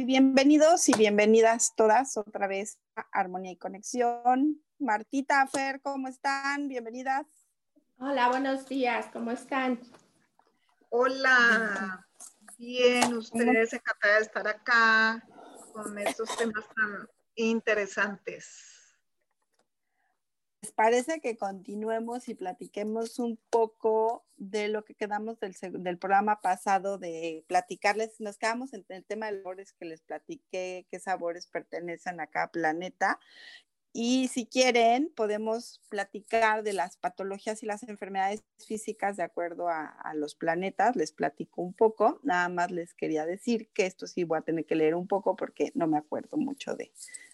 Bienvenidos y bienvenidas todas otra vez a Armonía y Conexión. Martita, Fer, ¿cómo están? Bienvenidas. Hola, buenos días, ¿cómo están? Hola, bien, ustedes encantada de estar acá con estos temas tan interesantes. ¿Les parece que continuemos y platiquemos un poco de lo que quedamos del, del, programa pasado de platicarles? Nos quedamos en el tema de sabores que les platiqué, qué sabores pertenecen a cada planeta. Y si quieren, podemos platicar de las patologías y las enfermedades físicas de acuerdo a, los planetas. Les platico un poco. Nada más les quería decir que esto sí voy a tener que leer un poco porque no me acuerdo mucho de,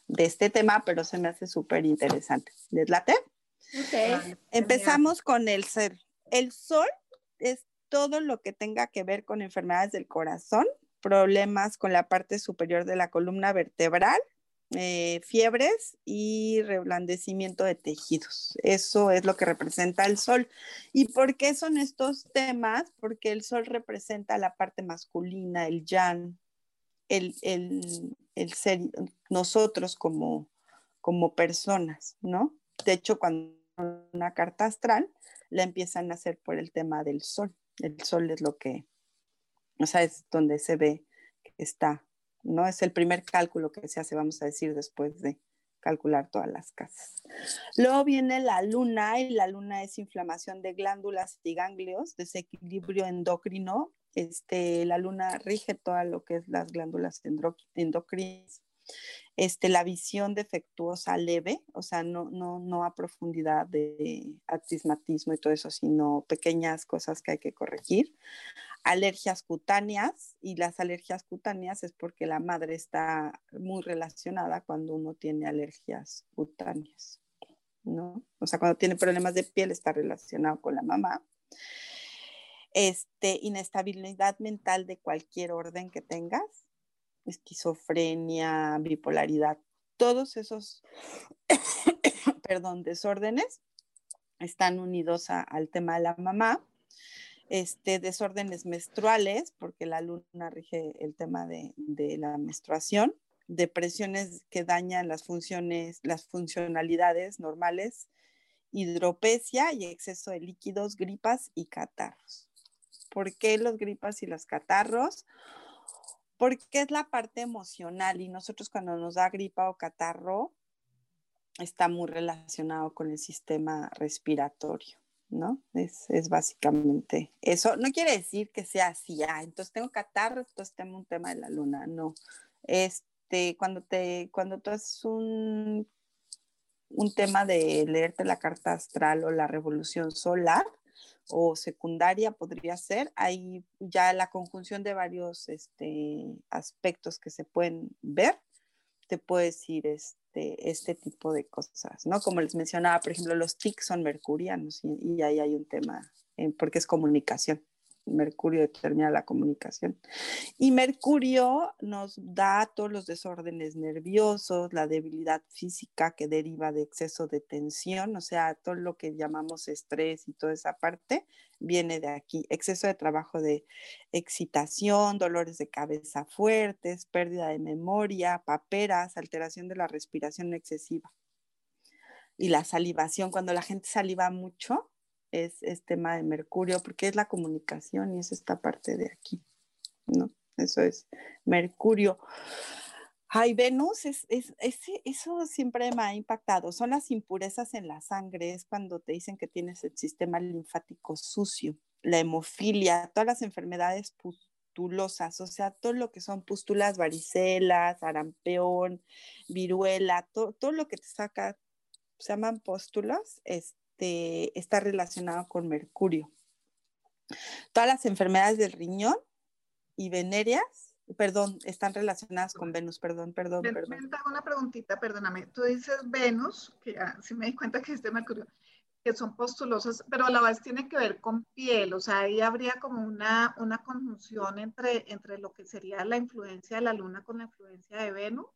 de este tema, pero se me hace súper interesante. ¿Les late? Ok. Empezamos con el ser. El sol es todo lo que tenga que ver con enfermedades del corazón, problemas con la parte superior de la columna vertebral, eh, fiebres y reblandecimiento de tejidos. Eso es lo que representa el sol. ¿Y por qué son estos temas? Porque el sol representa la parte masculina, el yang, el, el, el ser, nosotros como, como personas, ¿no? De hecho, cuando una carta astral, la empiezan a hacer por el tema del sol. El sol es lo que, o sea, es donde se ve que está, ¿no? Es el primer cálculo que se hace, vamos a decir, después de calcular todas las casas. Luego viene la luna y la luna es inflamación de glándulas y ganglios, desequilibrio endocrino. Este, la luna rige todo lo que es las glándulas endocrinas este, la visión defectuosa leve, o sea, no, no, no a profundidad de astigmatismo y todo eso, sino pequeñas cosas que hay que corregir. Alergias cutáneas, y las alergias cutáneas es porque la madre está muy relacionada cuando uno tiene alergias cutáneas, ¿no? O sea, cuando tiene problemas de piel está relacionado con la mamá. Este, inestabilidad mental de cualquier orden que tengas, esquizofrenia, bipolaridad, todos esos, perdón, desórdenes están unidos al tema de la mamá. Este, desórdenes menstruales, porque la luna rige el tema de, de la menstruación, depresiones que dañan las funciones, las funcionalidades normales, hidropesia y exceso de líquidos, gripas y catarros. ¿Por qué los gripas y los catarros? porque es la parte emocional y nosotros cuando nos da gripa o catarro está muy relacionado con el sistema respiratorio, ¿no? Es, básicamente eso. No quiere decir que sea así, ah, entonces tengo catarro, entonces tengo un tema de la luna, no. Este, cuando te, cuando tú haces un, un tema de leerte la carta astral o la revolución solar, o secundaria podría ser. Hay ya la conjunción de varios este, aspectos que se pueden ver, te puede decir este, este tipo de cosas, ¿no? Como les mencionaba, por ejemplo, los tics son mercurianos y, ahí hay un tema, porque es comunicación. Mercurio determina la comunicación. Y Mercurio nos da todos los desórdenes nerviosos, la debilidad física que deriva de exceso de tensión, o sea, todo lo que llamamos estrés y toda esa parte viene de aquí. Exceso de trabajo de excitación, dolores de cabeza fuertes, pérdida de memoria, paperas, alteración de la respiración excesiva. Y la salivación, cuando la gente saliva mucho, es, tema de Mercurio, porque es la comunicación y es esta parte de aquí, ¿no? Eso es Mercurio. Ay, Venus, es, es, eso siempre me ha impactado. Son las impurezas en la sangre, es cuando te dicen que tienes el sistema linfático sucio, la hemofilia, todas las enfermedades pustulosas, o sea, todo lo que son pústulas, varicelas, arampeón, viruela, todo lo que te saca, se llaman pústulas, este, está relacionado con mercurio. Todas las enfermedades del riñón y venéreas perdón, están relacionadas con Venus, perdón, perdón, perdón. una preguntita, perdóname. Tú dices Venus, que ya sí me di cuenta que es de Mercurio, que son postulosas, pero a la vez tiene que ver con piel, o sea, ahí habría como una, una conjunción entre, entre lo que sería la influencia de la Luna con la influencia de Venus.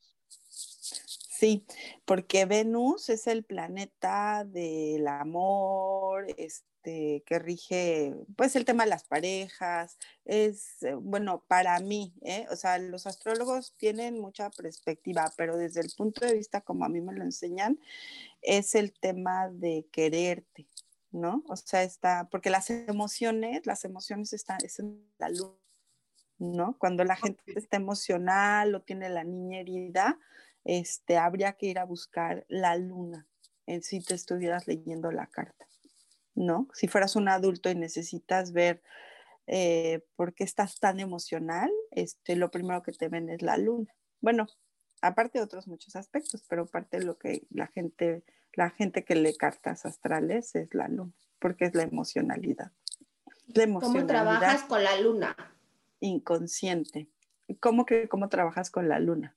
Sí, porque Venus es el planeta del amor, este que rige, pues el tema de las parejas, es, eh, bueno, para mí, ¿eh? o sea, los astrólogos tienen mucha perspectiva, pero desde el punto de vista como a mí me lo enseñan, es el tema de quererte, ¿no? O sea, está, porque las emociones, las emociones están, es en la luz, ¿no? Cuando la gente está emocional o tiene la niña herida, este, habría que ir a buscar la luna, en si te estuvieras leyendo la carta. ¿no? Si fueras un adulto y necesitas ver eh, por qué estás tan emocional, este, lo primero que te ven es la luna. Bueno, aparte de otros muchos aspectos, pero parte de lo que la gente, la gente que lee cartas astrales es la luna, porque es la emocionalidad. ¿Cómo trabajas con la luna? Inconsciente. ¿Cómo que cómo trabajas con la luna?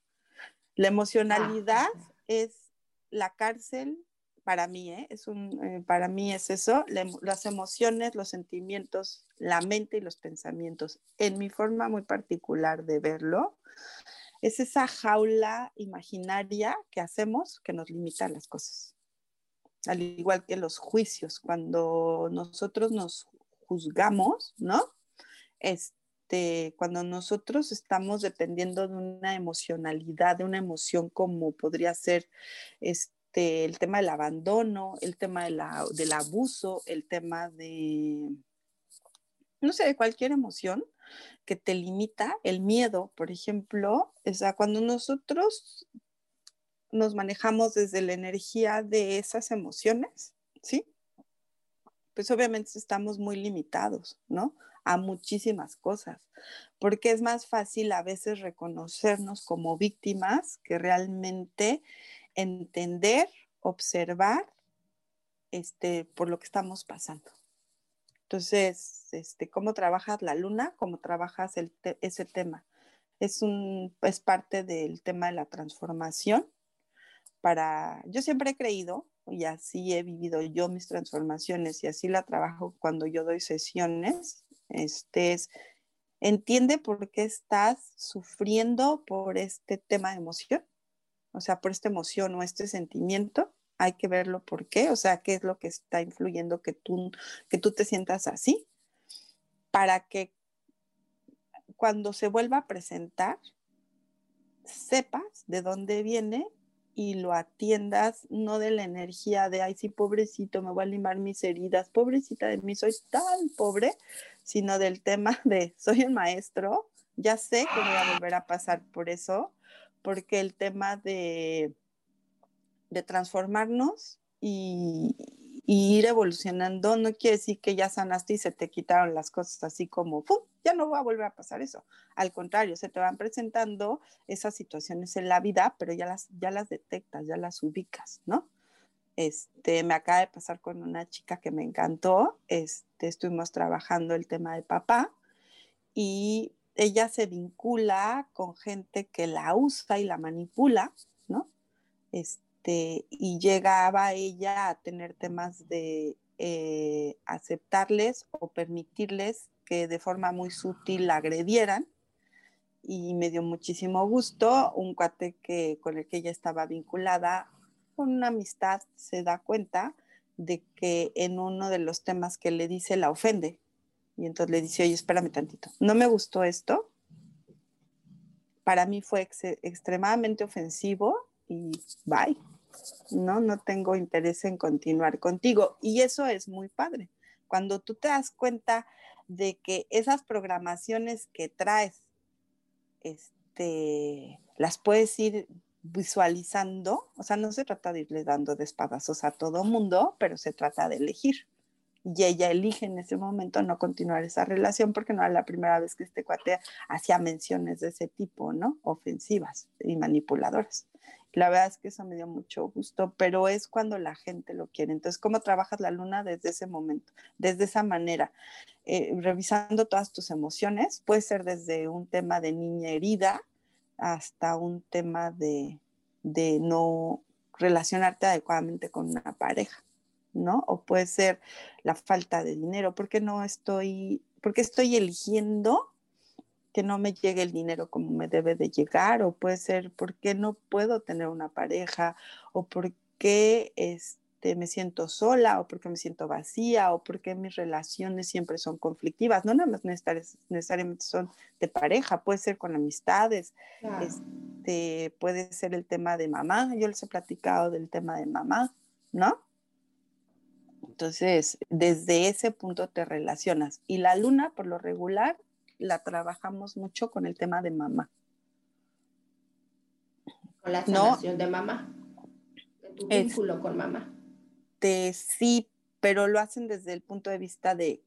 La emocionalidad ah, es la cárcel para mí, ¿eh? es un, eh, para mí es eso, las emociones, los sentimientos, la mente y los pensamientos. En mi forma muy particular de verlo, es esa jaula imaginaria que hacemos que nos limita las cosas. Al igual que los juicios, cuando nosotros nos juzgamos, ¿no? Este, cuando nosotros estamos dependiendo de una emocionalidad, de una emoción como podría ser este, el tema del abandono, el tema del abuso, el tema de, no sé, de cualquier emoción que te limita, el miedo, por ejemplo, o sea, cuando nosotros nos manejamos desde la energía de esas emociones, ¿sí? Pues obviamente estamos muy limitados, ¿no? A muchísimas cosas, porque es más fácil a veces reconocernos como víctimas que realmente entender, observar este, por lo que estamos pasando. Entonces, este, ¿cómo trabajas la luna? ¿Cómo trabajas ese tema? Es, un, es parte del tema de la transformación. Para, yo siempre he creído, y así he vivido yo mis transformaciones, y así la trabajo cuando yo doy sesiones, entiende por qué estás sufriendo por este tema de emoción o sea, por esta emoción o este sentimiento, hay que verlo por qué, o sea, qué es lo que está influyendo que tú, que tú te sientas así, para que cuando se vuelva a presentar, sepas de dónde viene y lo atiendas, no de la energía de, ay, sí, pobrecito, me voy a limar mis heridas, pobrecita de mí, soy tan pobre, sino del tema de, soy el maestro, ya sé que voy a volver a pasar por eso, porque el tema de, de transformarnos y, ir evolucionando no quiere decir que ya sanaste y se te quitaron las cosas así como, ya no va a volver a pasar eso. Al contrario, se te van presentando esas situaciones en la vida, pero ya las, ya las detectas, ya las ubicas, ¿no? Este, me acaba de pasar con una chica que me encantó, este, estuvimos trabajando el tema de papá y ella se vincula con gente que la usa y la manipula, ¿no? Este, y llegaba ella a tener temas de eh, aceptarles o permitirles que de forma muy sutil la agredieran. Y me dio muchísimo gusto. Un cuate que, con el que ella estaba vinculada, con una amistad, se da cuenta de que en uno de los temas que le dice la ofende, y entonces le dice, oye, espérame tantito, no me gustó esto. Para mí fue extremadamente ofensivo y bye. No, no tengo interés en continuar contigo. Y eso es muy padre. Cuando tú te das cuenta de que esas programaciones que traes, este, las puedes ir visualizando, o sea, no se trata de irle dando de espadazos a todo mundo, pero se trata de elegir. Y ella elige en ese momento no continuar esa relación porque no era la primera vez que este cuate hacía menciones de ese tipo, ¿no? Ofensivas y manipuladoras. La verdad es que eso me dio mucho gusto, pero es cuando la gente lo quiere. Entonces, ¿cómo trabajas la luna desde ese momento? Desde esa manera, eh, revisando todas tus emociones. Puede ser desde un tema de niña herida, hasta un tema de, no relacionarte adecuadamente con una pareja, ¿no? O puede ser la falta de dinero, porque no estoy, porque estoy eligiendo que no me llegue el dinero como me debe de llegar, o puede ser porque no puedo tener una pareja, o porque este este, me siento sola o porque me siento vacía o porque mis relaciones siempre son conflictivas. No nada más necesariamente son de pareja, puede ser con amistades, este, puede ser el tema de mamá. Yo les he platicado del tema de mamá, ¿no? Entonces, desde ese punto te relacionas. Y la luna, por lo regular, la trabajamos mucho con el tema de mamá. Con la sanación de mamá, tu vínculo con mamá sí, pero lo hacen desde el punto de vista de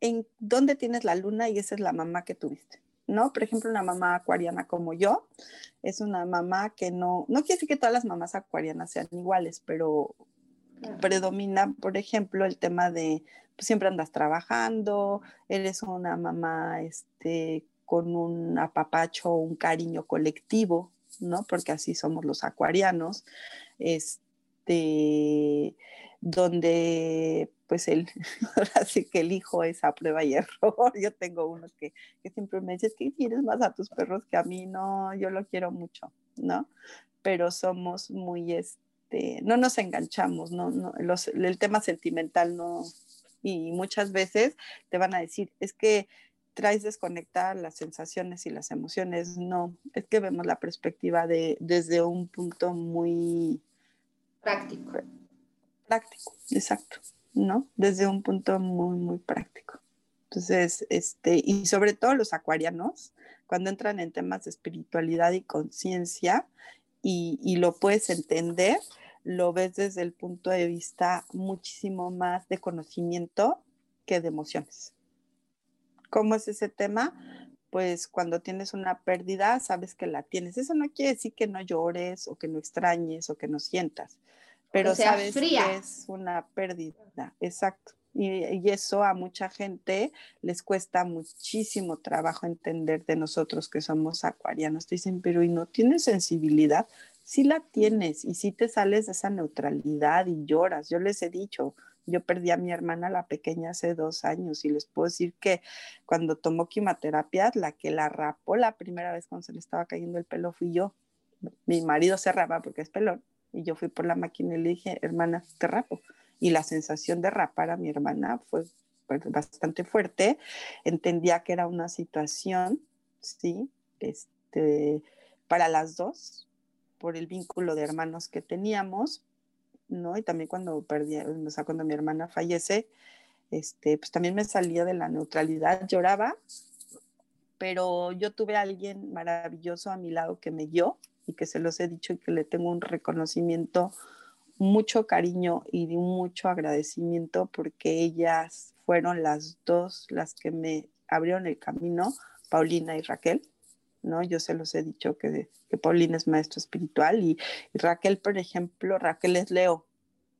en dónde tienes la luna y esa es la mamá que tuviste, ¿no? Por ejemplo, una mamá acuariana como yo es una mamá que no, no quiere decir que todas las mamás acuarianas sean iguales, pero predomina, por ejemplo, el tema de pues, siempre andas trabajando, eres una mamá este, con un apapacho, un cariño colectivo, ¿no? Porque así somos los acuarianos. Este, este, donde pues el, así que el hijo es a prueba y error. Yo tengo unos que, que siempre me dicen, que quieres más a tus perros que a mí, no, yo lo quiero mucho, ¿no? Pero somos muy, este, no nos enganchamos, no, no el tema sentimental no, y muchas veces te van a decir, es que traes desconectar las sensaciones y las emociones, no, es que vemos la perspectiva de, desde un punto muy Práctico. Práctico, exacto, ¿no? Desde un punto muy, muy práctico. Entonces, este, y sobre todo los acuarianos, cuando entran en temas de espiritualidad y conciencia y, y, lo puedes entender, lo ves desde el punto de vista muchísimo más de conocimiento que de emociones. ¿Cómo es ese tema? Pues cuando tienes una pérdida, sabes que la tienes. Eso no quiere decir que no llores o que no extrañes o que no sientas pero sabes que es una pérdida, exacto. Y, eso a mucha gente les cuesta muchísimo trabajo entender de nosotros que somos acuarianos. dicen, pero ¿y no tienes sensibilidad? Sí la tienes y sí te sales de esa neutralidad y lloras. Yo les he dicho, yo perdí a mi hermana la pequeña hace dos años y les puedo decir que cuando tomó quimioterapia, la que la rapó la primera vez cuando se le estaba cayendo el pelo fui yo. Mi marido se rapa porque es pelón y yo fui por la máquina y le dije, hermana, te rapo. Y la sensación de rapar a mi hermana fue bastante fuerte. Entendía que era una situación, sí, este, para las dos, por el vínculo de hermanos que teníamos, ¿no? Y también cuando perdí, o sea, cuando mi hermana fallece, este, pues también me salía de la neutralidad, lloraba, pero yo tuve a alguien maravilloso a mi lado que me guió, y que se los he dicho y que le tengo un reconocimiento, mucho cariño y mucho agradecimiento porque ellas fueron las dos las que me abrieron el camino, Paulina y Raquel. ¿No? Yo se los he dicho que, que Paulina es maestro espiritual y, Raquel, por ejemplo, Raquel es Leo,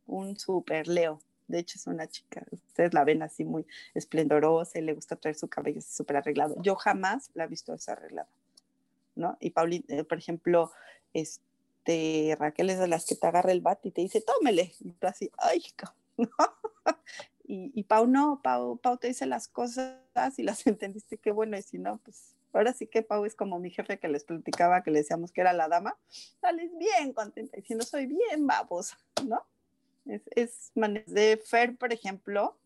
un super Leo. De hecho, es una chica, ustedes la ven así muy esplendorosa y le gusta traer su cabello súper arreglado. Yo jamás la he visto desarreglada. ¿no? Y Paulina, eh, por ejemplo, este, Raquel es de las que te agarra el bat y te dice, tómele. Y tú así, ay. Y, y, Pau no, Pau, Pau te dice las cosas y las entendiste, qué bueno, y si no, pues ahora sí que Pau es como mi jefe que les platicaba, que le decíamos que era la dama, sales bien contenta, no soy bien babosa, ¿no? Es, es de Fer, por ejemplo,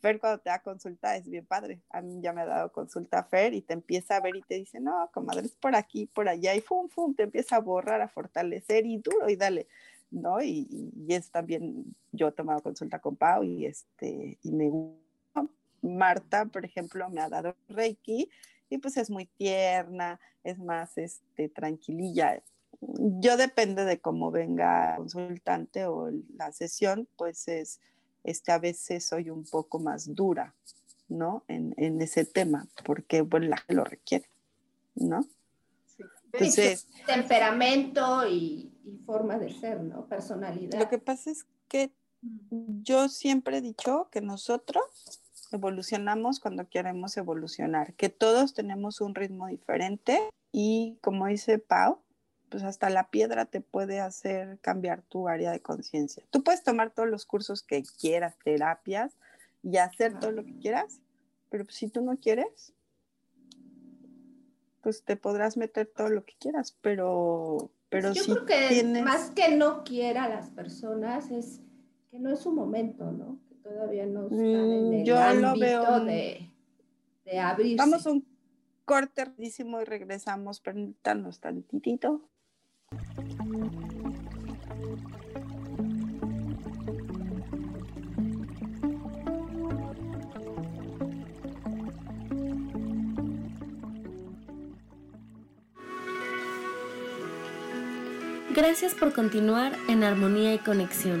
Fer cuando te da consulta es bien padre. A mí ya me ha dado consulta Fer y te empieza a ver y te dice, no, comadre, es por aquí, por allá, y fum, fum, te empieza a borrar, a fortalecer y duro y dale, ¿no? Y, y es también, yo he tomado consulta con Pau y este, y me Marta, por ejemplo, me ha dado Reiki y pues es muy tierna, es más este, tranquililla. Yo depende de cómo venga el consultante o la sesión, pues es, este, a veces soy un poco más dura, ¿no? En, en ese tema, porque bueno, la lo requiere, ¿no? Sí. Entonces, temperamento y, y, forma de ser, ¿no? Personalidad. Lo que pasa es que yo siempre he dicho que nosotros evolucionamos cuando queremos evolucionar, que todos tenemos un ritmo diferente y como dice Pau, pues hasta la piedra te puede hacer cambiar tu área de conciencia. Tú puedes tomar todos los cursos que quieras, terapias y hacer todo lo que quieras, pero pues si tú no quieres, pues te podrás meter todo lo que quieras, pero, pero Yo si creo que tienes... más que no quiera las personas es que no es su momento, ¿no? Todavía no están en el Mm, Yo lo veo- de, de abrirse. Vamos a un corte rapidísimo y regresamos. Permítanos tantitito. Gracias por continuar en armonía y conexión.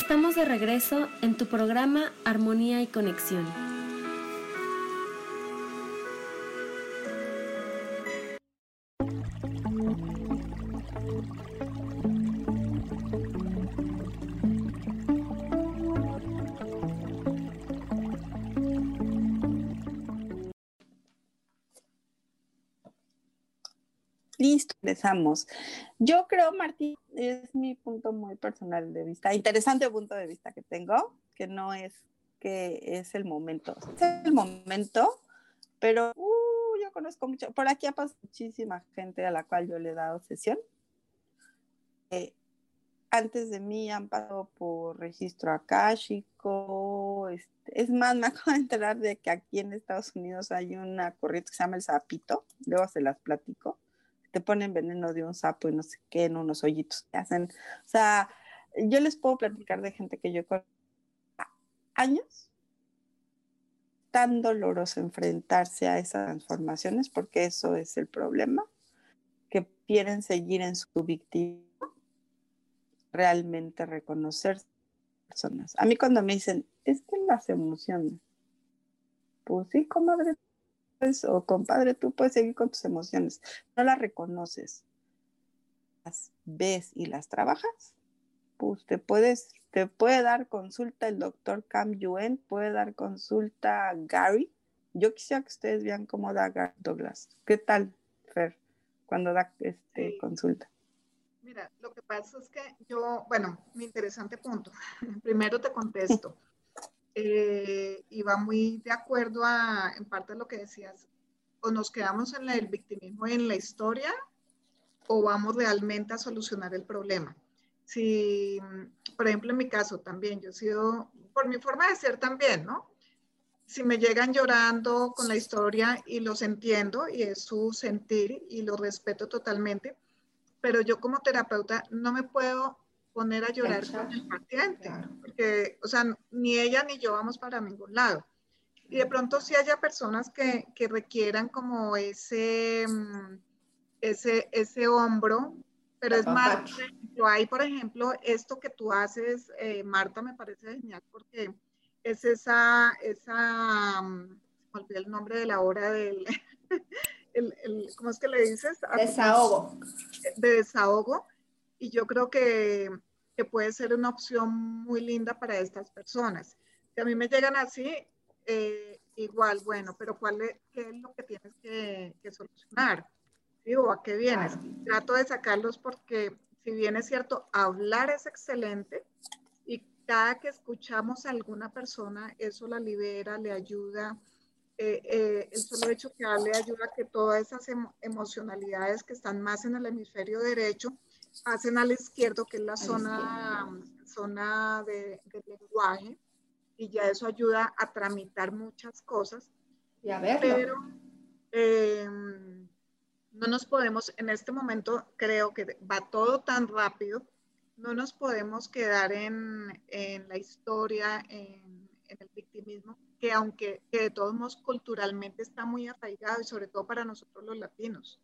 Estamos de regreso en tu programa Armonía y Conexión. Empezamos. Yo creo, Martín, es mi punto muy personal de vista, interesante punto de vista que tengo, que no es que es el momento. Es el momento, pero uh, yo conozco mucho, por aquí ha pasado muchísima gente a la cual yo le he dado sesión. Eh, antes de mí han pasado por registro akáshico. Este, es más, me acabo de enterar de que aquí en Estados Unidos hay una corriente que se llama el sapito, luego se las platico te ponen veneno de un sapo y no sé qué en unos hoyitos que hacen. O sea, yo les puedo platicar de gente que yo con años tan doloroso enfrentarse a esas transformaciones, porque eso es el problema, que quieren seguir en su víctima, realmente reconocer personas. A mí cuando me dicen, es que las emociones, pues sí, comadre, o compadre, tú puedes seguir con tus emociones, no las reconoces, las ves y las trabajas, pues te puedes, te puede dar consulta el doctor Cam Yuen, puede dar consulta Gary, Yo quisiera que ustedes vean cómo da Douglas. ¿Qué tal, Fer, cuando da este consulta? Mira, lo que pasa es que yo, bueno, mi interesante punto. Primero te contesto. Eh, y va muy de acuerdo a, en parte, de lo que decías. O nos quedamos en el victimismo en la historia, o vamos realmente a solucionar el problema. Si, por ejemplo, en mi caso también, yo he sido, por mi forma de ser también, ¿no? Si me llegan llorando con la historia y los entiendo y es su sentir y lo respeto totalmente, pero yo como terapeuta no me puedo poner a llorar con el paciente, porque, o sea, ni ella ni yo vamos para ningún lado. Y de pronto si haya personas que, que requieran como ese, mm, ese, ese hombro, pero es más, yo hay, por ejemplo, esto que tú haces, eh, Marta, me parece genial porque es esa, esa, mm, me olvidé el nombre de la hora del, el, el, ¿cómo es que le dices? Desahogo. De desahogo. Y yo creo que, que, puede ser una opción muy linda para estas personas. Si a mí me llegan así, eh, igual, bueno, pero ¿cuál es, ¿qué es lo que tienes que, que solucionar? ¿Sí? ¿O a qué vienes? Trato de sacarlos porque, si bien es cierto, hablar es excelente y cada que escuchamos a alguna persona, eso la libera, le ayuda eh, eh, el solo hecho que hable ayuda a que todas esas emocionalidades que están más en el hemisferio derecho pasen al izquierdo, que es la zona, zona de, lenguaje, y ya eso ayuda a tramitar muchas cosas. Y a verlo. Pero em, no nos podemos, en este momento creo que va todo tan rápido, no nos podemos quedar en, en la historia, en, en el victimismo, que aunque que de todos modos culturalmente está muy arraigado y sobre todo para nosotros los latinos,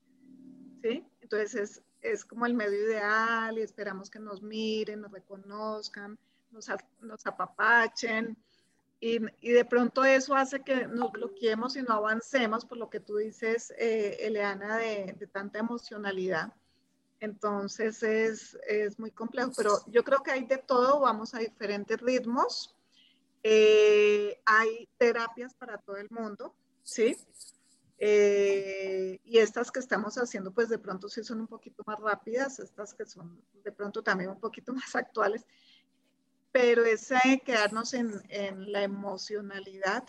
¿sí? Entonces es, es como el medio ideal y esperamos que nos miren, nos reconozcan, nos, apapachen y, de pronto eso hace que nos bloqueemos y no avancemos por lo que tú dices, eh, Eleana, de, de tanta emocionalidad. Entonces es, es, muy complejo, pero yo creo que hay de todo, vamos a diferentes ritmos eh, hay terapias para todo el mundo, ¿sí? Eh, y estas que estamos haciendo, pues de pronto sí son un poquito más rápidas, estas que son de pronto también un poquito más actuales, pero ese quedarnos en, en la emocionalidad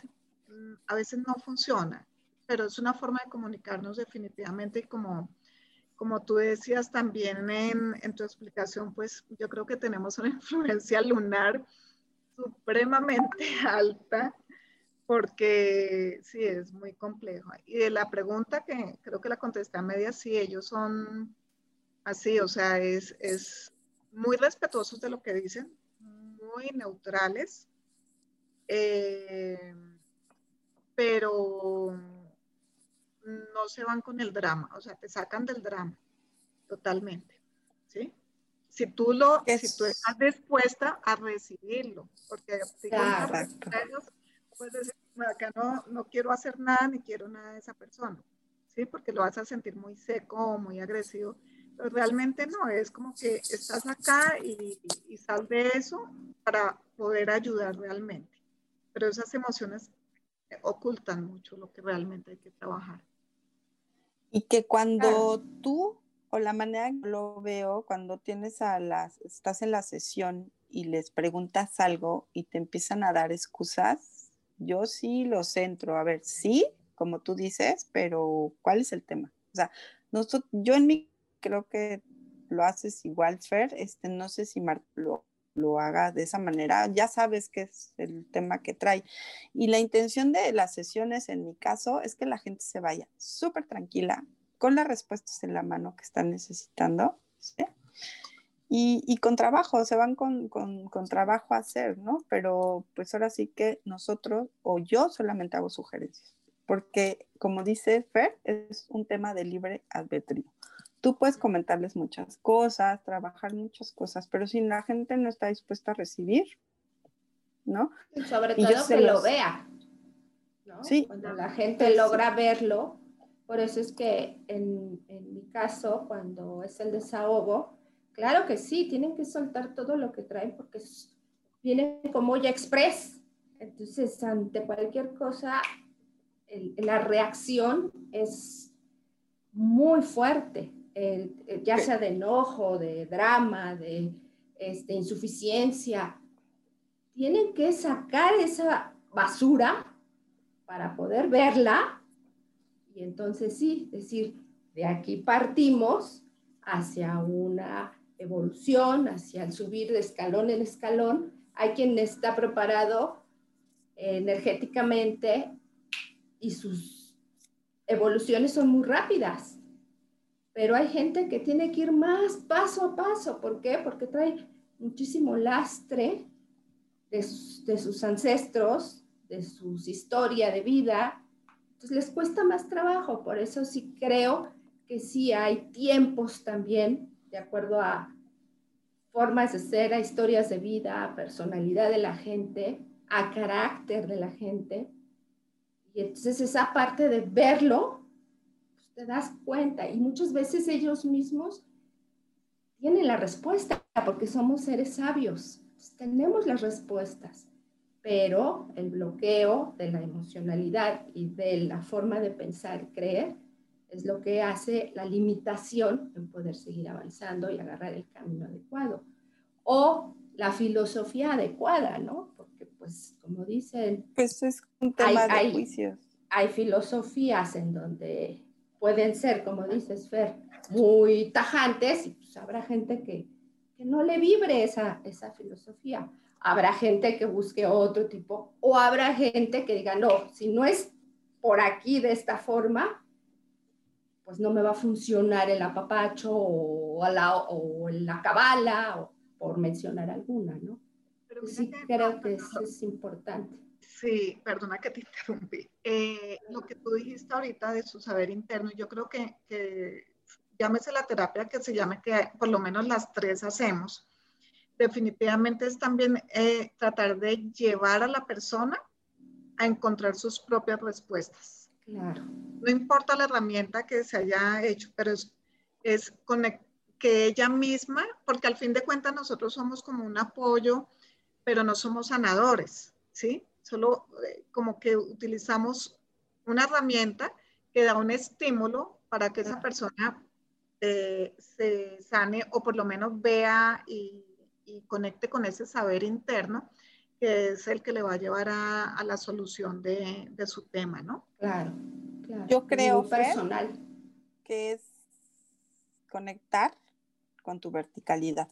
mm, a veces no funciona, pero es una forma de comunicarnos definitivamente y como, como tú decías también en, en tu explicación, pues yo creo que tenemos una influencia lunar supremamente alta porque sí, es muy complejo. Y de la pregunta que creo que la contesté a media, sí, ellos son así, o sea, es, es muy respetuosos de lo que dicen, muy neutrales, eh, pero no se van con el drama, o sea, te sacan del drama totalmente, ¿sí? si tú lo, si tú estás dispuesta a recibirlo, porque decir, no, no quiero hacer nada ni quiero nada de esa persona, ¿sí? Porque lo vas a sentir muy seco muy agresivo. Pero realmente no, es como que estás acá y, y sal de eso para poder ayudar realmente. Pero esas emociones ocultan mucho lo que realmente hay que trabajar. Y que cuando tú o la manera que lo veo cuando tienes a las, estás en la sesión y les preguntas algo y te empiezan a dar excusas, yo sí lo centro. A ver, sí, como tú dices, pero ¿cuál es el tema? O sea, yo en mí creo que lo haces igual, Fer. Este, no sé si lo, lo haga de esa manera. Ya sabes que es el tema que trae. Y la intención de las sesiones, en mi caso, es que la gente se vaya súper tranquila, con las respuestas en la mano que están necesitando, ¿sí? Y, y, con trabajo, se van con, con, con, trabajo a hacer, ¿no? Pero pues ahora sí que nosotros o yo solamente hago sugerencias, porque como dice Fer, es un tema de libre albedrío. Tú puedes comentarles muchas cosas, trabajar muchas cosas, pero si la gente no está dispuesta a recibir, ¿no? Y sobre todo que lo vea, ¿no? Sí. Cuando la gente logra verlo, por eso es que en, en, mi caso, cuando es el desahogo, claro que sí, tienen que soltar todo lo que traen porque viene como ya express. Entonces, ante cualquier cosa, la reacción es muy fuerte, ya sea de enojo, de drama, de este, insuficiencia. Tienen que sacar esa basura para poder verla y entonces sí, decir, de aquí partimos hacia una evolución, hacia el subir de escalón en escalón. Hay quien está preparado energéticamente y sus evoluciones son muy rápidas. Pero hay gente que tiene que ir más paso a paso. ¿Por qué? Porque trae muchísimo lastre de sus, ancestros, de su historia de vida. Entonces les cuesta más trabajo. Por eso sí creo que sí hay tiempos también, de acuerdo a formas de ser, a historias de vida, a personalidad de la gente, a carácter de la gente. Y entonces esa parte de verlo, pues, te das cuenta. Y muchas veces ellos mismos tienen la respuesta, porque somos seres sabios. tenemos las respuestas. Pero el bloqueo de la emocionalidad y de la forma de pensar creer es lo que hace la limitación en poder seguir avanzando y agarrar el camino adecuado. O la filosofía adecuada, ¿no? pues como dicen... Pues es un tema de juicios. Hay filosofías en donde pueden ser, como dices, Fer, muy tajantes y pues habrá gente que, que no le vibre esa, esa filosofía. Habrá gente que busque otro tipo o habrá gente que diga, no, si no es por aquí de esta forma, pues no me va a funcionar el apapacho o, la, o la cabala, por mencionar alguna, ¿no? sí, creo que eso es importante. Sí, perdona que te interrumpí. Eh, lo que tú dijiste ahorita de su saber interno, yo creo que, que llámese la terapia que se llame, que por lo menos las tres hacemos, definitivamente es también eh, tratar de llevar a la persona a encontrar sus propias respuestas. Claro. No importa la herramienta que se haya hecho, pero es, es que ella misma, porque al fin de cuentas nosotros somos como un apoyo pero no somos sanadores, ¿sí? Solo eh, como que utilizamos una herramienta que da un estímulo para que esa persona eh, se sane o por lo menos vea y, conecte con ese saber interno que es el que le va a llevar a, la solución de, su tema, ¿no? Claro, claro. Yo creo, personal. que es conectar con tu verticalidad.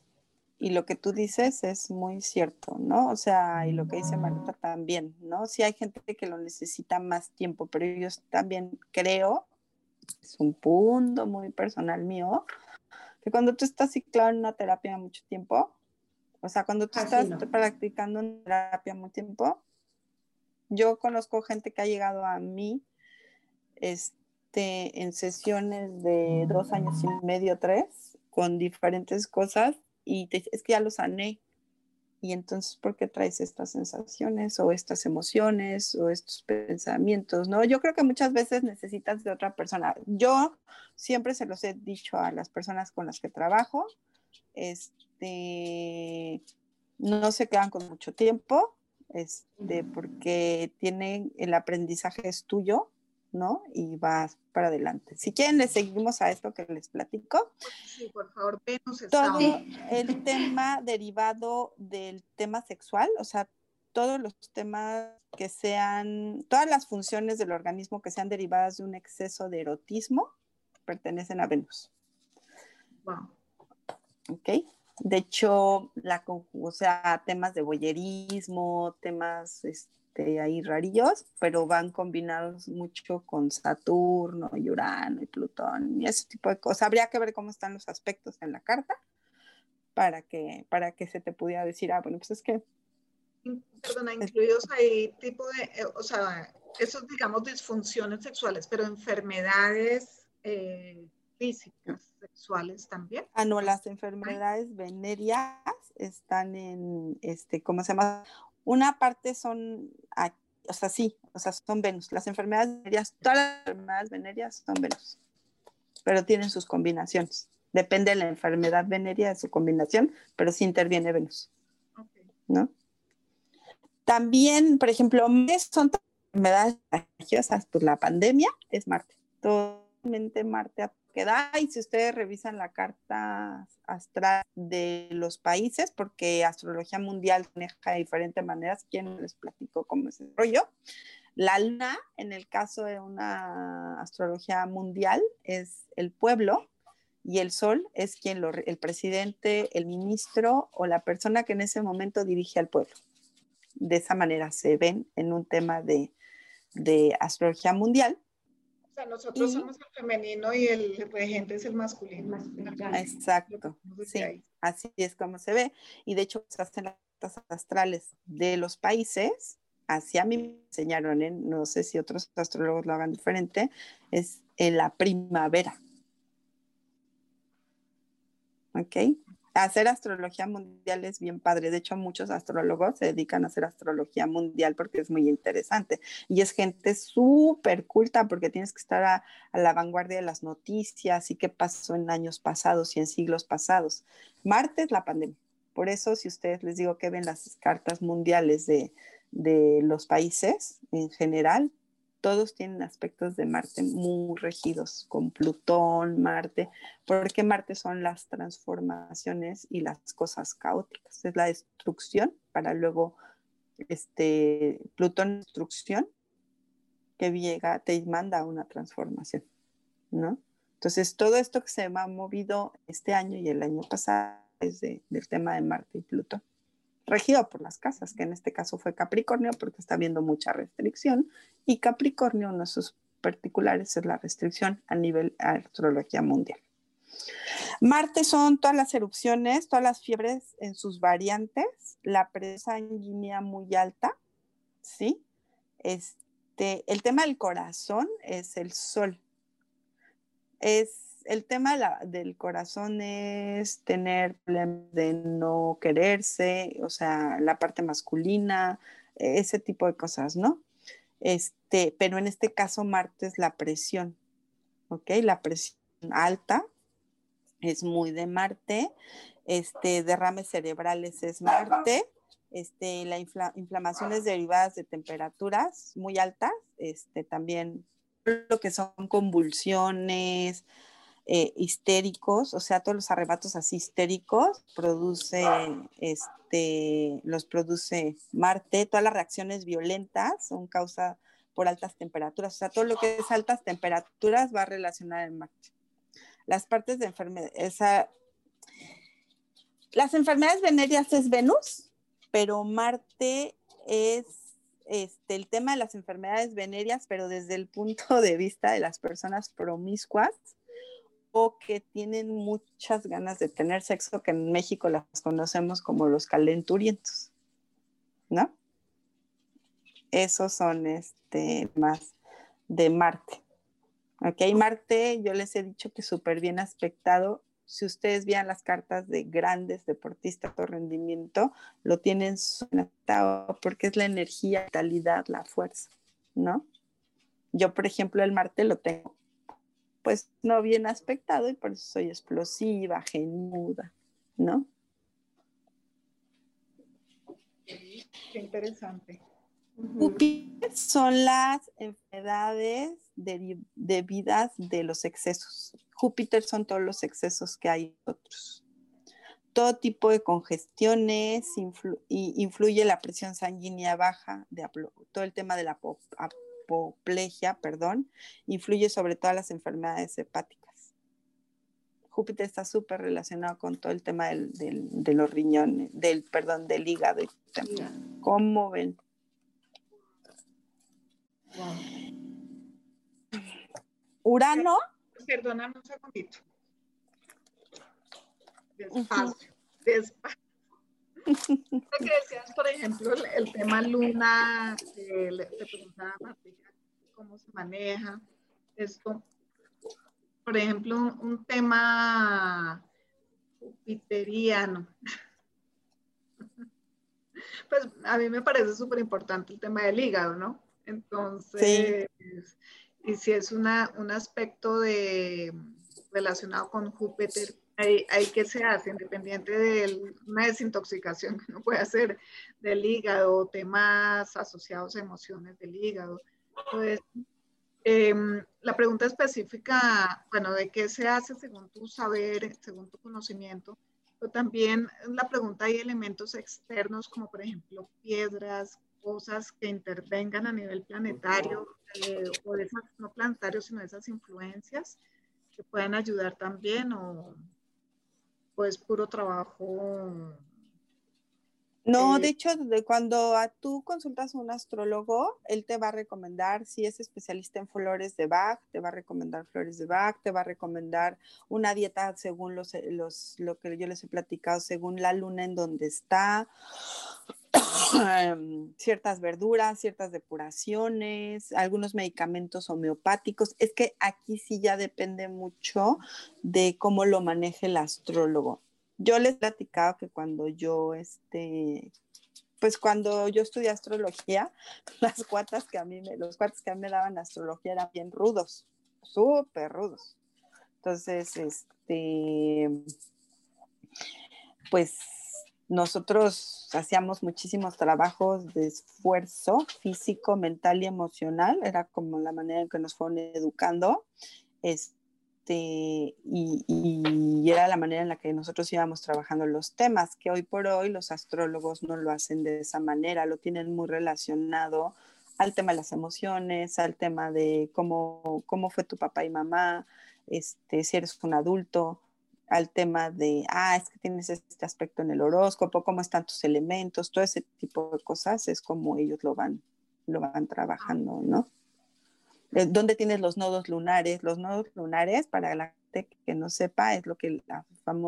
Y lo que tú dices es muy cierto, ¿no? O sea, y lo que dice Marta también, ¿no? Sí hay gente que lo necesita más tiempo, pero yo también creo, es un punto muy personal mío, que cuando tú estás ciclado en una terapia mucho tiempo, o sea, cuando tú estás practicando una terapia mucho tiempo, yo conozco gente que ha llegado a mí este, en sesiones de dos años y medio, tres, con diferentes cosas y es que ya lo sané. Y entonces, ¿por qué traes estas sensaciones o estas emociones o estos pensamientos? ¿no? Yo creo que muchas veces necesitas de otra persona. Yo siempre se los he dicho a las personas con las que trabajo, este, no se quedan con mucho tiempo, este, porque tienen, el aprendizaje es tuyo, ¿no? Y vas para adelante. Si quieren, les seguimos a esto que les platico. Sí, por favor, venos Todo el tema derivado del tema sexual, o sea, todos los temas que sean, todas las funciones del organismo que sean derivadas de un exceso de erotismo, pertenecen a Venus. Wow. ¿Ok? De hecho, la, o sea, temas de boyerismo, temas, este, ahí rarillos, pero van combinados mucho con Saturno y Urano y Plutón y ese tipo de cosas. Habría que ver cómo están los aspectos en la carta para que, para que se te pudiera decir, ah, bueno, pues es que... Perdona, incluidos ahí tipo de, eh, o sea, esos digamos disfunciones sexuales, pero enfermedades eh, físicas, sexuales también. Ah, no, las enfermedades venéreas están en, este, ¿cómo se llama? Una parte son, o sea, sí, o sea, son Venus. Las enfermedades venéreas, todas las enfermedades venéreas son Venus, pero tienen sus combinaciones. Depende de la enfermedad venérea de su combinación, pero sí interviene Venus. ¿No? También, por ejemplo, son enfermedades contagiosas, pues la pandemia es Marte. Totalmente Marte queda. Y si ustedes revisan la carta astral de los países, porque astrología mundial maneja de diferentes maneras, ¿quién les platico cómo es el rollo? La luna, en el caso de una astrología mundial, es el pueblo y el sol es quien lo, el presidente, el ministro o la persona que en ese momento dirige al pueblo. De esa manera se ven en un tema de, de astrología mundial. O sea, nosotros somos el femenino y el regente es el masculino. Exacto. Sí, así es como se ve. Y de hecho, se hacen las cartas astrales de los países. Así a mí me enseñaron, ¿eh? no sé si otros astrólogos lo hagan diferente, es en la primavera. ¿ok? Hacer astrología mundial es bien padre. De hecho, muchos astrólogos se dedican a hacer astrología mundial porque es muy interesante. Y es gente súper culta porque tienes que estar a, la vanguardia de las noticias y qué pasó en años pasados y en siglos pasados. Marte es la pandemia. Por eso, si ustedes les digo que ven las cartas mundiales de, de los países en general, todos tienen aspectos de Marte muy regidos, con Plutón, Marte, porque Marte son las transformaciones y las cosas caóticas, es la destrucción para luego, este, Plutón destrucción, que llega, te manda una transformación, ¿no? Entonces, todo esto que se ha movido este año y el año pasado es del tema de Marte y Plutón regido por las casas, que en este caso fue Capricornio porque está habiendo mucha restricción y Capricornio, uno de sus particulares es la restricción a nivel astrología mundial. Marte son todas las erupciones, todas las fiebres en sus variantes, la presa sanguínea muy alta, ¿sí? Este, el tema del corazón es el sol. Es el tema del corazón es tener problemas de no quererse, o sea, la parte masculina, ese tipo de cosas, ¿no? Este, pero en este caso Marte es la presión, ¿ok? La presión alta es muy de Marte, este, derrames cerebrales es Marte, este, la inflamaciones derivadas de temperaturas muy altas, este, también lo que son convulsiones, eh, histéricos, o sea, todos los arrebatos así histéricos, produce, este, los produce Marte, todas las reacciones violentas son causa por altas temperaturas, o sea, todo lo que es altas temperaturas va a relacionar en Marte. Las partes de enfermedad, las enfermedades venéreas es Venus, pero Marte es este, el tema de las enfermedades venéreas, pero desde el punto de vista de las personas promiscuas, que tienen muchas ganas de tener sexo, que en México las conocemos como los calenturientos, ¿no? Esos son este, más de Marte. Ok, Marte, yo les he dicho que súper bien aspectado. Si ustedes vean las cartas de grandes deportistas de rendimiento, lo tienen aspectado porque es la energía, la vitalidad, la fuerza, ¿no? Yo, por ejemplo, el Marte lo tengo pues no bien aspectado y por eso soy explosiva, genuda, ¿no? Qué interesante. son las enfermedades debidas de los excesos. Júpiter son todos los excesos que hay otros. Todo tipo de congestiones, influye la presión sanguínea baja, de, todo el tema de la apoplegia, perdón, influye sobre todas las enfermedades hepáticas. Júpiter está súper relacionado con todo el tema del, de los riñones, del, perdón, del hígado. ¿Cómo ven? Urano. Perdóname un segundito. Despacio, despacio. Lo que decías, por ejemplo, el, tema luna, eh, le, preguntaba a cómo se maneja esto. Por ejemplo, un, tema jupiteriano. Pues a mí me parece súper importante el tema del hígado, ¿no? Entonces, y si es una, un aspecto de, relacionado con Júpiter, Ahí, que se hace, independiente de una desintoxicación que uno puede hacer del hígado, temas asociados a emociones del hígado. Pues, la pregunta específica, bueno, de qué se hace según tu saber, según tu conocimiento, pero también la pregunta hay elementos externos como por ejemplo piedras, cosas que intervengan a nivel planetario, eh, o esas, no planetarios, sino esas influencias que puedan ayudar también o pues puro trabajo. No, eh, de hecho, de cuando a tú consultas a un astrólogo, él te va a recomendar, si es especialista en flores de Bach, te va a recomendar flores de Bach, te va a recomendar una dieta según los, los, lo que yo les he platicado, según la luna en donde está, ciertas verduras, ciertas depuraciones, algunos medicamentos homeopáticos. Es que aquí sí ya depende mucho de cómo lo maneje el astrólogo. Yo les he platicado que cuando yo, este, pues cuando yo estudié astrología, las cuatas que a mí los cuates que a mí me daban astrología eran bien rudos, súper rudos. Entonces, este, pues nosotros hacíamos muchísimos trabajos de esfuerzo físico, mental y emocional, era como la manera en que nos fueron educando, este, y, era la manera en la que nosotros íbamos trabajando los temas, que hoy por hoy los astrólogos no lo hacen de esa manera, lo tienen muy relacionado al tema de las emociones, al tema de cómo, cómo fue tu papá y mamá, este, si eres un adulto, al tema de, ah, es que tienes este aspecto en el horóscopo, cómo están tus elementos, todo ese tipo de cosas es como ellos lo van, lo van trabajando, ¿no? Eh, ¿Dónde tienes los nodos lunares? Los nodos lunares, para la gente que no sepa, es lo que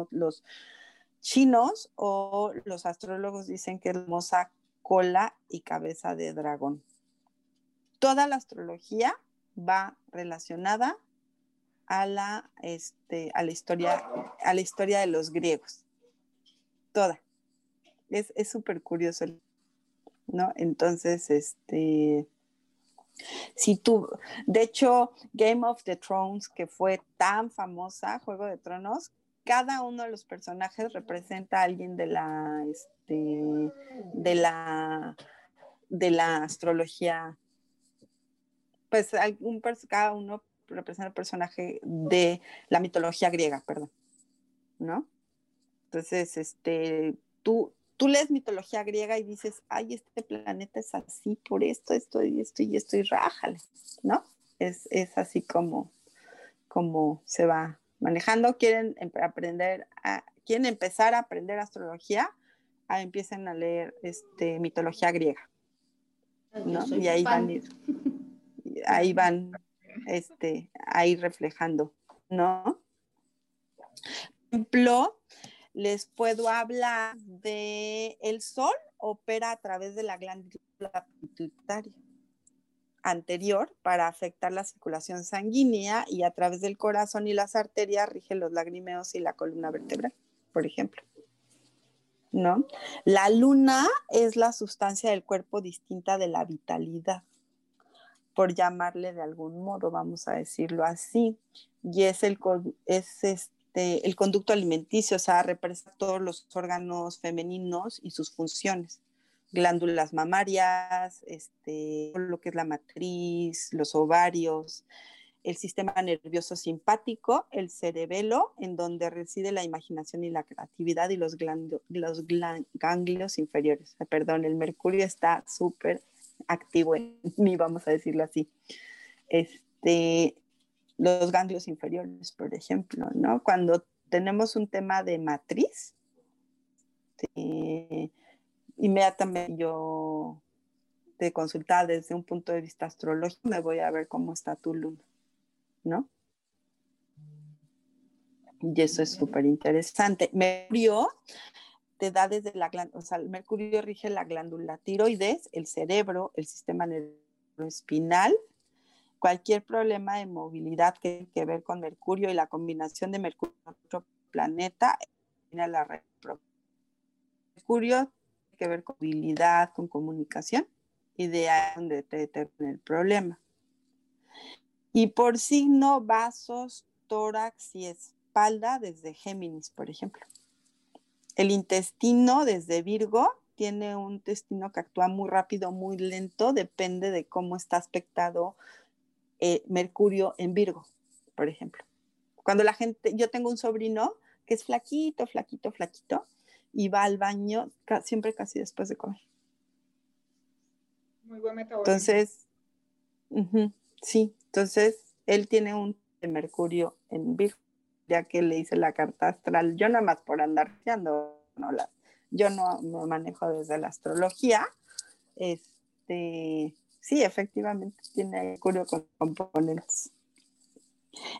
los chinos o los astrólogos dicen que es hermosa cola y cabeza de dragón. Toda la astrología va relacionada a la, este, a la, historia, a la historia de los griegos. Toda. Es súper curioso, ¿no? Entonces, este, si tú, de hecho, Game of the Thrones, que fue tan famosa, Juego de Tronos, cada uno de los personajes representa a alguien de la, este, de la, de la astrología. Pues algún, cada uno representa el personaje de la mitología griega, perdón, ¿no? Entonces, este, tú, tú lees mitología griega y dices, ay, este planeta es así por esto, esto y esto y esto y rájale, ¿no? Es, así como, como se va manejando. Quieren em, aprender, a, quieren empezar a aprender astrología, a, empiecen a leer este, mitología griega, ¿no? Y ahí van, ahí van este, ahí reflejando, ¿no? Por ejemplo, les puedo hablar de el sol opera a través de la glándula pituitaria anterior para afectar la circulación sanguínea y a través del corazón y las arterias rige los lagrimeos y la columna vertebral, por ejemplo. ¿No? La luna es la sustancia del cuerpo distinta de la vitalidad por llamarle de algún modo, vamos a decirlo así, y es el, es este, el conducto alimenticio, o sea, representa todos los órganos femeninos y sus funciones, glándulas mamarias, este, lo que es la matriz, los ovarios, el sistema nervioso simpático, el cerebelo, en donde reside la imaginación y la creatividad, y los, los ganglios inferiores. Perdón, el mercurio está súper activo en mí, vamos a decirlo así. Este, los ganglios inferiores, por ejemplo, ¿no? Cuando tenemos un tema de matriz, este, inmediatamente yo te consultar desde un punto de vista astrológico, me voy a ver cómo está tu luna, ¿no? Y eso es súper interesante. Me vio te da desde la glándula, o sea, el mercurio rige la glándula tiroides, el cerebro, el sistema espinal, cualquier problema de movilidad que tiene que ver con Mercurio y la combinación de Mercurio con otro planeta, tiene la red Mercurio tiene que ver con movilidad, con comunicación, y de ahí donde te determina el problema. Y por signo, vasos, tórax y espalda desde Géminis, por ejemplo. El intestino desde Virgo tiene un intestino que actúa muy rápido, muy lento, depende de cómo está aspectado eh, Mercurio en Virgo, por ejemplo. Cuando la gente, yo tengo un sobrino que es flaquito, flaquito, flaquito, y va al baño siempre casi después de comer. Muy buen metabolismo. Entonces, sí, entonces él tiene un Mercurio en Virgo, ya que le hice la carta astral, yo nada más por andar no la, yo no me manejo desde la astrología, este, sí, efectivamente tiene con componentes.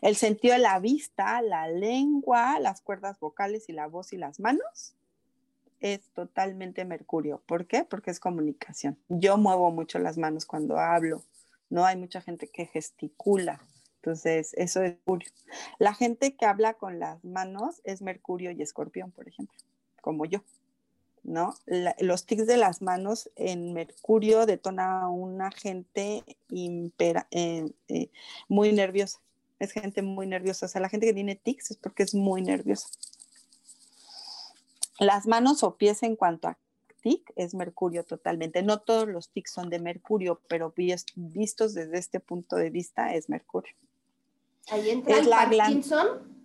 El sentido de la vista, la lengua, las cuerdas vocales y la voz y las manos es totalmente Mercurio. ¿Por qué? Porque es comunicación. Yo muevo mucho las manos cuando hablo, ¿no? Hay mucha gente que gesticula. Entonces, eso es Mercurio. La gente que habla con las manos es Mercurio y Escorpión, por ejemplo, como yo, ¿no? los tics de las manos en Mercurio detona una gente impera, eh, eh, muy nerviosa es gente muy nerviosa. O sea, la gente que tiene tics es porque es muy nerviosa. Las manos o pies en cuanto a tic es mercurio totalmente. No todos los tics son de mercurio, pero vistos desde este punto de vista es mercurio. Ahí entra el Parkinson.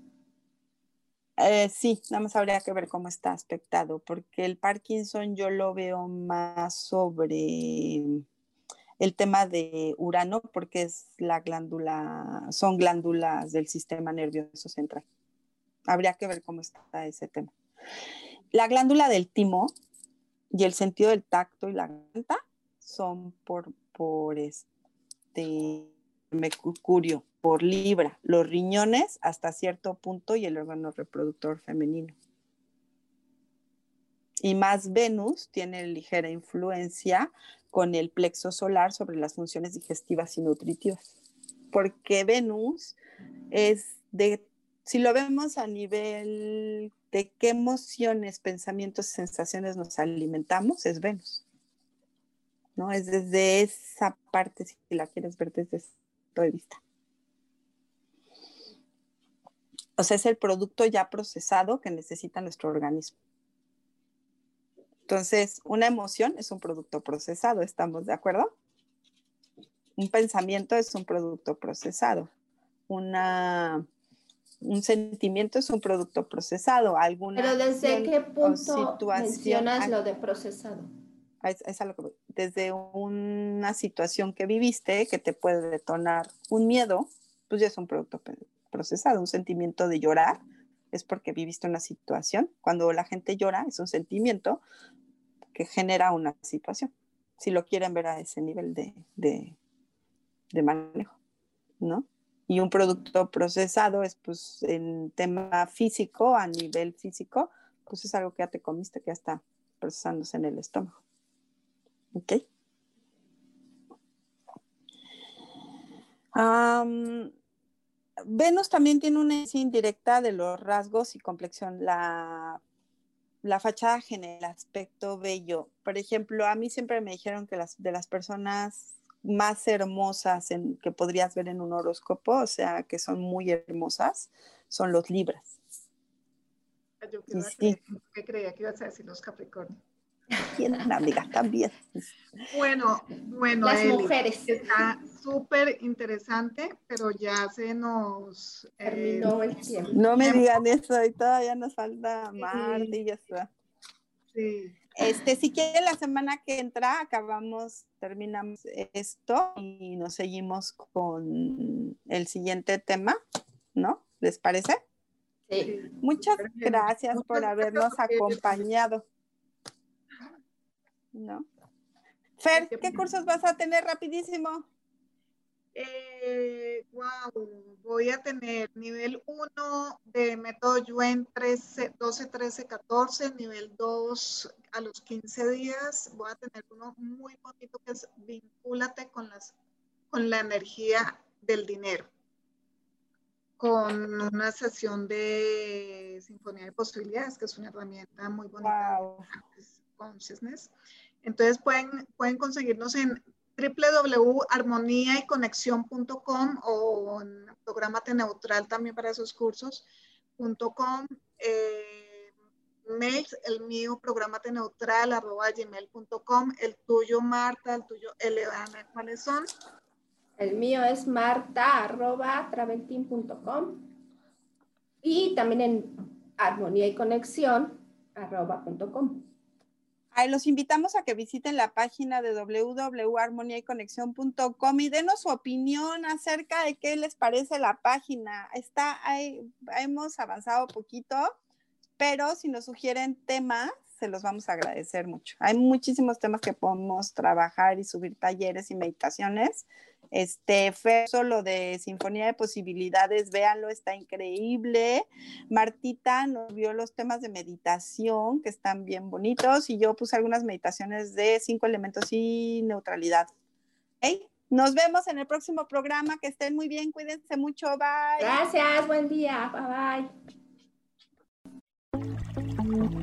Eh, sí, nada más habría que ver cómo está aspectado, porque el Parkinson yo lo veo más sobre el tema de Urano porque es la glándula, son glándulas del sistema nervioso central. Habría que ver cómo está ese tema. La glándula del timo y el sentido del tacto y la garganta son por, por este mercurio, por libra, los riñones hasta cierto punto y el órgano reproductor femenino. Y más Venus tiene ligera influencia con el plexo solar sobre las funciones digestivas y nutritivas. Porque Venus es de, si lo vemos a nivel de qué emociones, pensamientos sensaciones nos alimentamos, es Venus. ¿No? Es desde esa parte, si la quieres ver desde punto de vista. O sea, es el producto ya procesado que necesita nuestro organismo. Entonces, una emoción es un producto procesado, ¿estamos de acuerdo? Un pensamiento es un producto procesado. Una, un sentimiento es un producto procesado. Alguna Pero ¿desde qué punto mencionas lo de procesado? Desde una situación que viviste que te puede detonar un miedo, pues ya es un producto procesado. Un sentimiento de llorar es porque viviste una situación. Cuando la gente llora es un sentimiento que genera una situación, si lo quieren ver a ese nivel de, de, manejo, ¿no? Y un producto procesado es, pues, en tema físico, a nivel físico, pues es algo que ya te comiste, que ya está procesándose en el estómago. ¿Ok? Venus también tiene una indirecta de los rasgos y complexión. La la fachada genera el aspecto bello. Por ejemplo, a mí siempre me dijeron que las de las personas más hermosas en, que podrías ver en un horóscopo, o sea, que son muy hermosas, son los libras. Yo sí. creía que ibas a decir los Capricornios. amiga, también. Bueno, bueno, las mujeres. Está súper interesante, pero ya se nos terminó el tiempo. No me digan eso, y todavía nos falta más y ya está. Sí. Este, si quieren la semana que entra, acabamos, terminamos esto y nos seguimos con el siguiente tema, ¿no? ¿Les parece? Sí. Muchas gracias por habernos acompañado. ¿No? Fer, ¿qué cursos vas a tener rapidísimo? Eh, wow, voy a tener nivel 1 de método Yuen 13, 12, 13, 14, nivel 2 a los 15 días. Voy a tener uno muy bonito que es vincúlate con, las, con la energía del dinero. Con una sesión de Sinfonía de Posibilidades, que es una herramienta muy bonita wow. consciousness. Entonces pueden, pueden conseguirnos en www.armoniayconexión.com o en Programate Neutral también para esos cursos. eh, mails, el mío, programate neutral, arroba gmail.com, el tuyo, Marta, el tuyo, Eleana, ¿cuáles son? El mío es marta, arroba traventin.com y también en armonía y conexión, com. Los invitamos a que visiten la página de www.armoniayconexión.com y denos su opinión acerca de qué les parece la página. Está, hemos avanzado poquito, pero si nos sugieren temas, se los vamos a agradecer mucho. Hay muchísimos temas que podemos trabajar y subir talleres y meditaciones. Este, fue solo de Sinfonía de Posibilidades, véanlo, está increíble. Martita nos vio los temas de meditación, que están bien bonitos, y yo puse algunas meditaciones de cinco elementos y neutralidad. ¿Okay? Nos vemos en el próximo programa, que estén muy bien, cuídense mucho, bye. Gracias, buen día, bye bye.